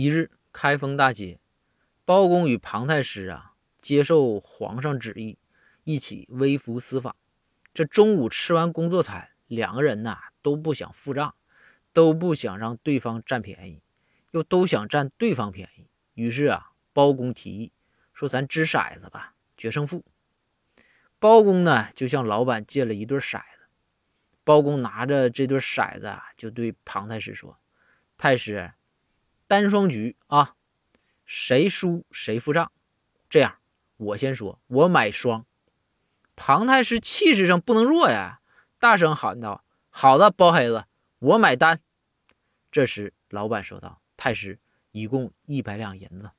一日，开封大街，包公与庞太师啊，接受皇上旨意，一起微服私访。这中午吃完工作餐，两个人呐都不想付账，都不想让对方占便宜，又都想占对方便宜。于是啊，包公提议说：“咱掷骰子吧，决胜负。”包公呢，就向老板借了一对骰子。包公拿着这对骰子啊，就对庞太师说：“太师。”单双局啊，谁输谁付账。这样，我先说，我买双。庞太师气势上不能弱呀，大声喊道：“好的，包黑子，我买单。”这时，老板说道：“太师，一共一百两银子。”